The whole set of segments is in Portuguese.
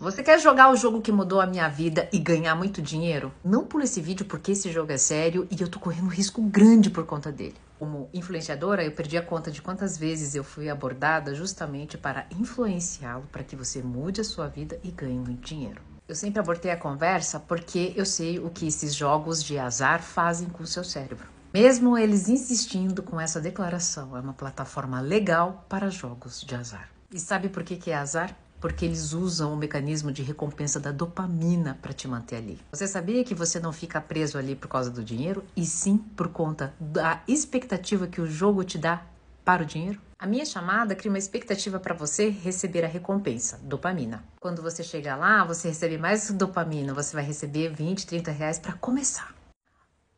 Você quer jogar o jogo que mudou a minha vida e ganhar muito dinheiro? Não pula esse vídeo porque esse jogo é sério e eu tô correndo risco grande por conta dele. Como influenciadora, eu perdi a conta de quantas vezes eu fui abordada justamente para influenciá-lo para que você mude a sua vida e ganhe muito dinheiro. Eu sempre abortei a conversa porque eu sei o que esses jogos de azar fazem com o seu cérebro. Mesmo eles insistindo com essa declaração, é uma plataforma legal para jogos de azar. E sabe por que, que é azar? Porque eles usam o mecanismo de recompensa da dopamina para te manter ali. Você sabia que você não fica preso ali por causa do dinheiro, e sim por conta da expectativa que o jogo te dá para o dinheiro? A minha chamada cria uma expectativa para você receber a recompensa, dopamina. Quando você chega lá, você recebe mais dopamina, você vai receber 20, 30 reais para começar.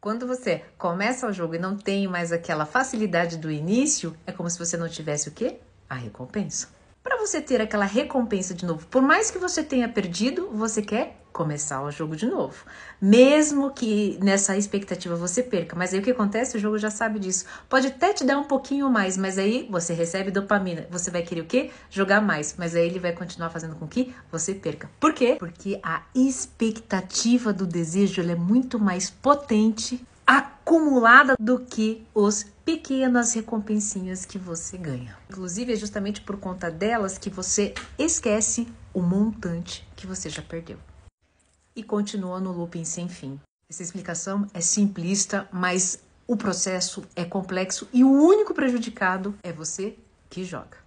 Quando você começa o jogo e não tem mais aquela facilidade do início, é como se você não tivesse o quê? A recompensa você ter aquela recompensa de novo. Por mais que você tenha perdido, você quer começar o jogo de novo. Mesmo que nessa expectativa você perca, mas aí o que acontece? O jogo já sabe disso. Pode até te dar um pouquinho mais, mas aí você recebe dopamina. Você vai querer o quê? Jogar mais, mas aí ele vai continuar fazendo com que você perca. Por quê? Porque a expectativa do desejo é muito mais potente acumulada do que os pequenas recompensinhas que você ganha. Inclusive, é justamente por conta delas que você esquece o montante que você já perdeu. E continua no looping sem fim. Essa explicação é simplista, mas o processo é complexo e o único prejudicado é você que joga.